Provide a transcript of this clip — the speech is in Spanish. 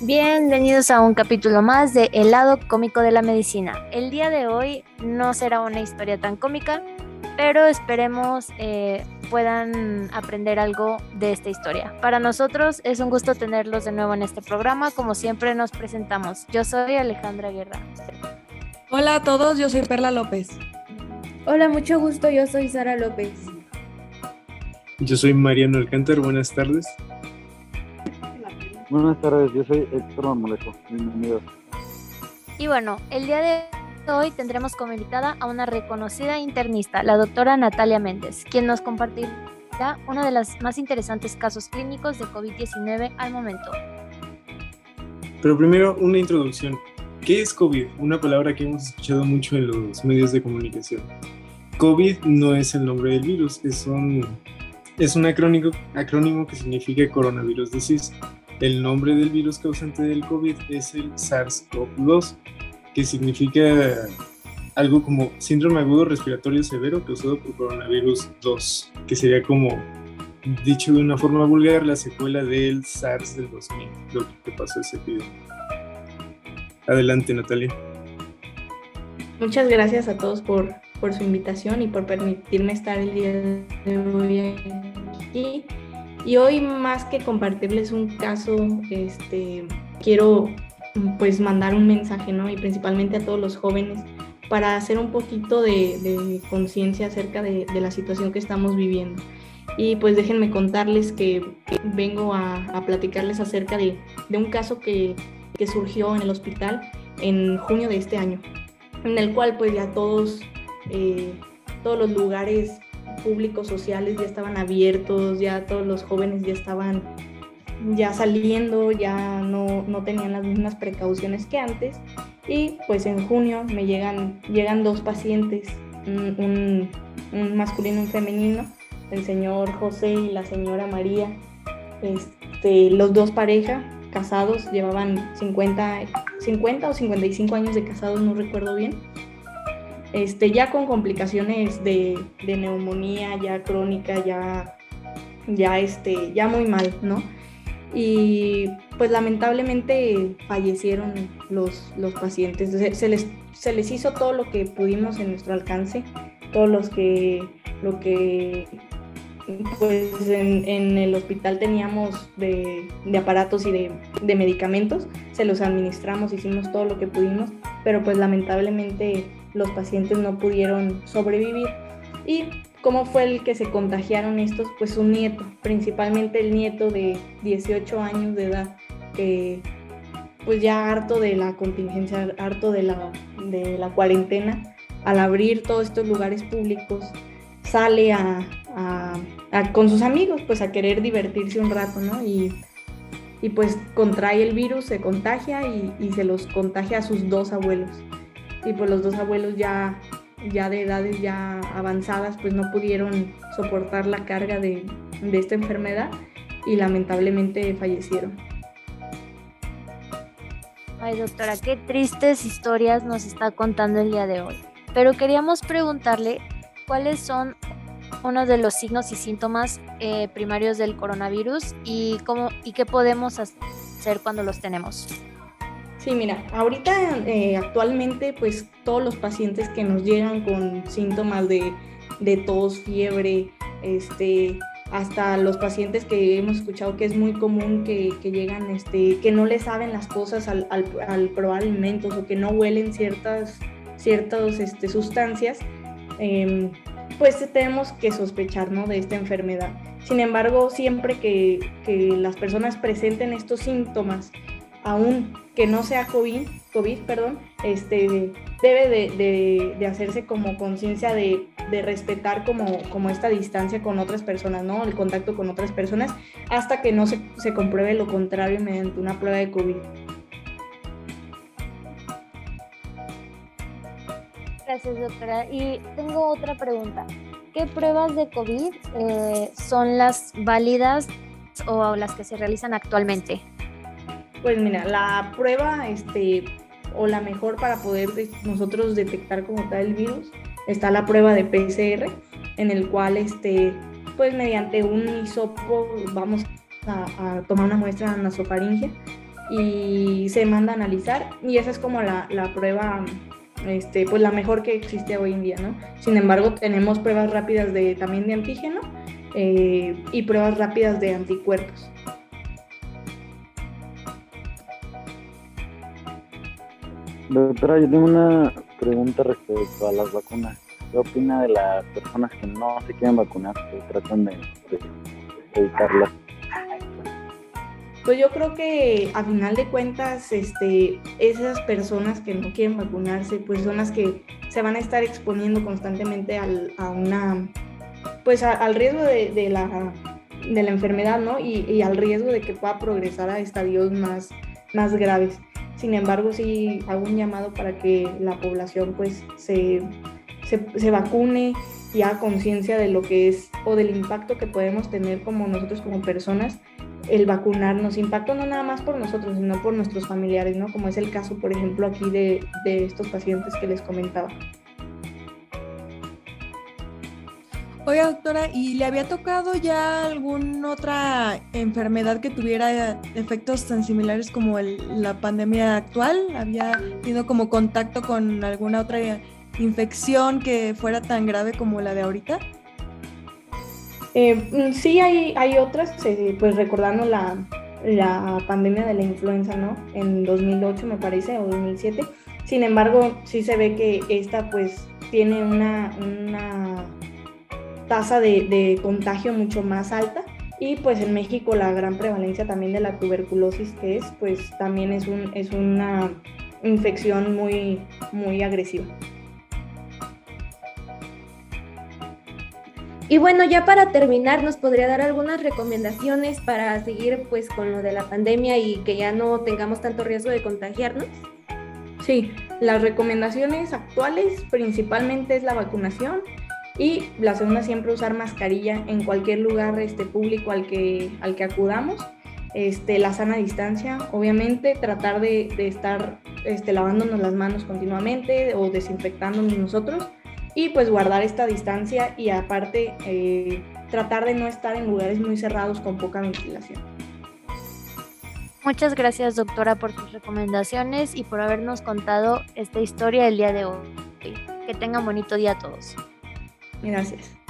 Bienvenidos a un capítulo más de El lado cómico de la medicina. El día de hoy no será una historia tan cómica, pero esperemos eh, puedan aprender algo de esta historia. Para nosotros es un gusto tenerlos de nuevo en este programa. Como siempre nos presentamos. Yo soy Alejandra Guerra. Hola a todos, yo soy Perla López. Hola, mucho gusto, yo soy Sara López. Yo soy Mariano Alcántar, buenas tardes. Buenas tardes, yo soy Héctor Marmolejo, bienvenidos. Y bueno, el día de hoy tendremos como invitada a una reconocida internista, la doctora Natalia Méndez, quien nos compartirá uno de los más interesantes casos clínicos de COVID-19 al momento. Pero primero, una introducción. ¿Qué es COVID? Una palabra que hemos escuchado mucho en los medios de comunicación. COVID no es el nombre del virus, es un, es un acrónimo, acrónimo que significa coronavirus disease. El nombre del virus causante del COVID es el SARS-CoV-2, que significa algo como síndrome agudo respiratorio severo causado por coronavirus 2, que sería como, dicho de una forma vulgar, la secuela del SARS del 2000, lo que pasó ese video. Adelante, Natalia. Muchas gracias a todos por, por su invitación y por permitirme estar el día de hoy aquí. Y hoy más que compartirles un caso, este, quiero pues mandar un mensaje, ¿no? Y principalmente a todos los jóvenes para hacer un poquito de, conciencia acerca de, la situación que estamos viviendo. Y pues déjenme contarles que vengo a, platicarles acerca de, un caso que, que surgió en el hospital en junio de este año, en el cual pues ya todos, eh, todos los lugares públicos sociales ya estaban abiertos, ya todos los jóvenes ya estaban ya saliendo, ya no, no tenían las mismas precauciones que antes. Y pues en junio me llegan, llegan dos pacientes, un, masculino y un femenino, el señor José y la señora María, este, los dos pareja, casados, llevaban 50, 50 o 55 años de casados, no recuerdo bien. Este, ya con complicaciones de, neumonía, ya crónica, ya, ya, este, ya muy mal, ¿no? Y pues lamentablemente fallecieron los, pacientes. Se, les, se les hizo todo lo que pudimos en nuestro alcance, todos los que, lo que pues en, el hospital teníamos de, aparatos y de, medicamentos, se los administramos, hicimos todo lo que pudimos, pero pues lamentablemente los pacientes no pudieron sobrevivir. ¿Y cómo fue el que se contagiaron estos? Pues un nieto, principalmente el nieto de 18 años de edad, que pues ya harto de la contingencia, harto de la, de la cuarentena, al abrir todos estos lugares públicos, sale a, con sus amigos, pues a querer divertirse un rato, ¿no? Y, pues contrae el virus, se contagia y, se los contagia a sus dos abuelos. Y pues los dos abuelos ya, ya de edades ya avanzadas, pues no pudieron soportar la carga de, de esta enfermedad y lamentablemente fallecieron. Ay, doctora, qué tristes historias nos está contando el día de hoy. Pero queríamos preguntarle cuáles son uno de los signos y síntomas eh, primarios del coronavirus y, cómo, y qué podemos hacer cuando los tenemos. Sí, mira, ahorita eh, actualmente pues todos los pacientes que nos llegan con síntomas de, de tos, fiebre, este, hasta los pacientes que hemos escuchado que es muy común que, que llegan, este, que no le saben las cosas al, al, al, probar alimentos o que no huelen ciertas, ciertas este, sustancias, eh, pues tenemos que sospechar ¿no? de esta enfermedad. Sin embargo, siempre que, que, las personas presenten estos síntomas, aún que no sea COVID, COVID perdón, este, debe de, de, de hacerse como conciencia de, de, respetar como, como esta distancia con otras personas, ¿no? el contacto con otras personas, hasta que no se, se compruebe lo contrario mediante una prueba de COVID. Gracias, doctora. Y tengo otra pregunta. ¿Qué pruebas de COVID eh, son las válidas o las que se realizan actualmente? Pues mira, la prueba este, o la mejor para poder nosotros detectar como tal el virus está la prueba de PCR, en el cual este, pues mediante un hisopo vamos a, tomar una muestra nasofaringe y se manda a analizar y esa es como la, la prueba este, pues la mejor que existe hoy en día, ¿no? Sin embargo, tenemos pruebas rápidas de, también de antígeno eh, y pruebas rápidas de anticuerpos. Doctora, yo tengo una pregunta respecto a las vacunas. ¿Qué opina de las personas que no se quieren vacunar, que tratan de, de evitarlas? Pues yo creo que a final de cuentas, este, esas personas que no quieren vacunarse, pues son las que se van a estar exponiendo constantemente al, a una, pues al riesgo de, la, de la enfermedad, ¿no? Y, al riesgo de que pueda progresar a estadios más, más graves. Sin embargo, sí hago un llamado para que la población pues se, se, se vacune y haga conciencia de lo que es o del impacto que podemos tener como nosotros como personas el vacunarnos, impacto no nada más por nosotros, sino por nuestros familiares, ¿no? Como es el caso, por ejemplo, aquí de, de estos pacientes que les comentaba. Oiga, doctora, ¿y le había tocado ya alguna otra enfermedad que tuviera efectos tan similares como la pandemia actual? ¿Había tenido como contacto con alguna otra infección que fuera tan grave como la de ahorita? Eh, mm, sí, hay, hay otras, eh, pues recordando la, la, pandemia de la influenza, ¿no? En 2008 me parece, o 2007. Sin embargo, sí se ve que esta pues tiene una, una tasa de, de, contagio mucho más alta y pues en México la gran prevalencia también de la tuberculosis que es, pues también es, un, es una infección muy, muy agresiva. Y bueno, ya para terminar, ¿nos podría dar algunas recomendaciones para seguir pues con lo de la pandemia y que ya no tengamos tanto riesgo de contagiarnos? Sí, las recomendaciones actuales principalmente es la vacunación y la segunda siempre usar mascarilla en cualquier lugar este, público al que, al que acudamos. Este, la sana distancia, obviamente, tratar de, estar este, lavándonos las manos continuamente o desinfectándonos nosotros y pues guardar esta distancia y aparte eh, tratar de no estar en lugares muy cerrados con poca ventilación. Muchas gracias doctora por sus recomendaciones y por habernos contado esta historia el día de hoy. Que tengan bonito día a todos. Gracias.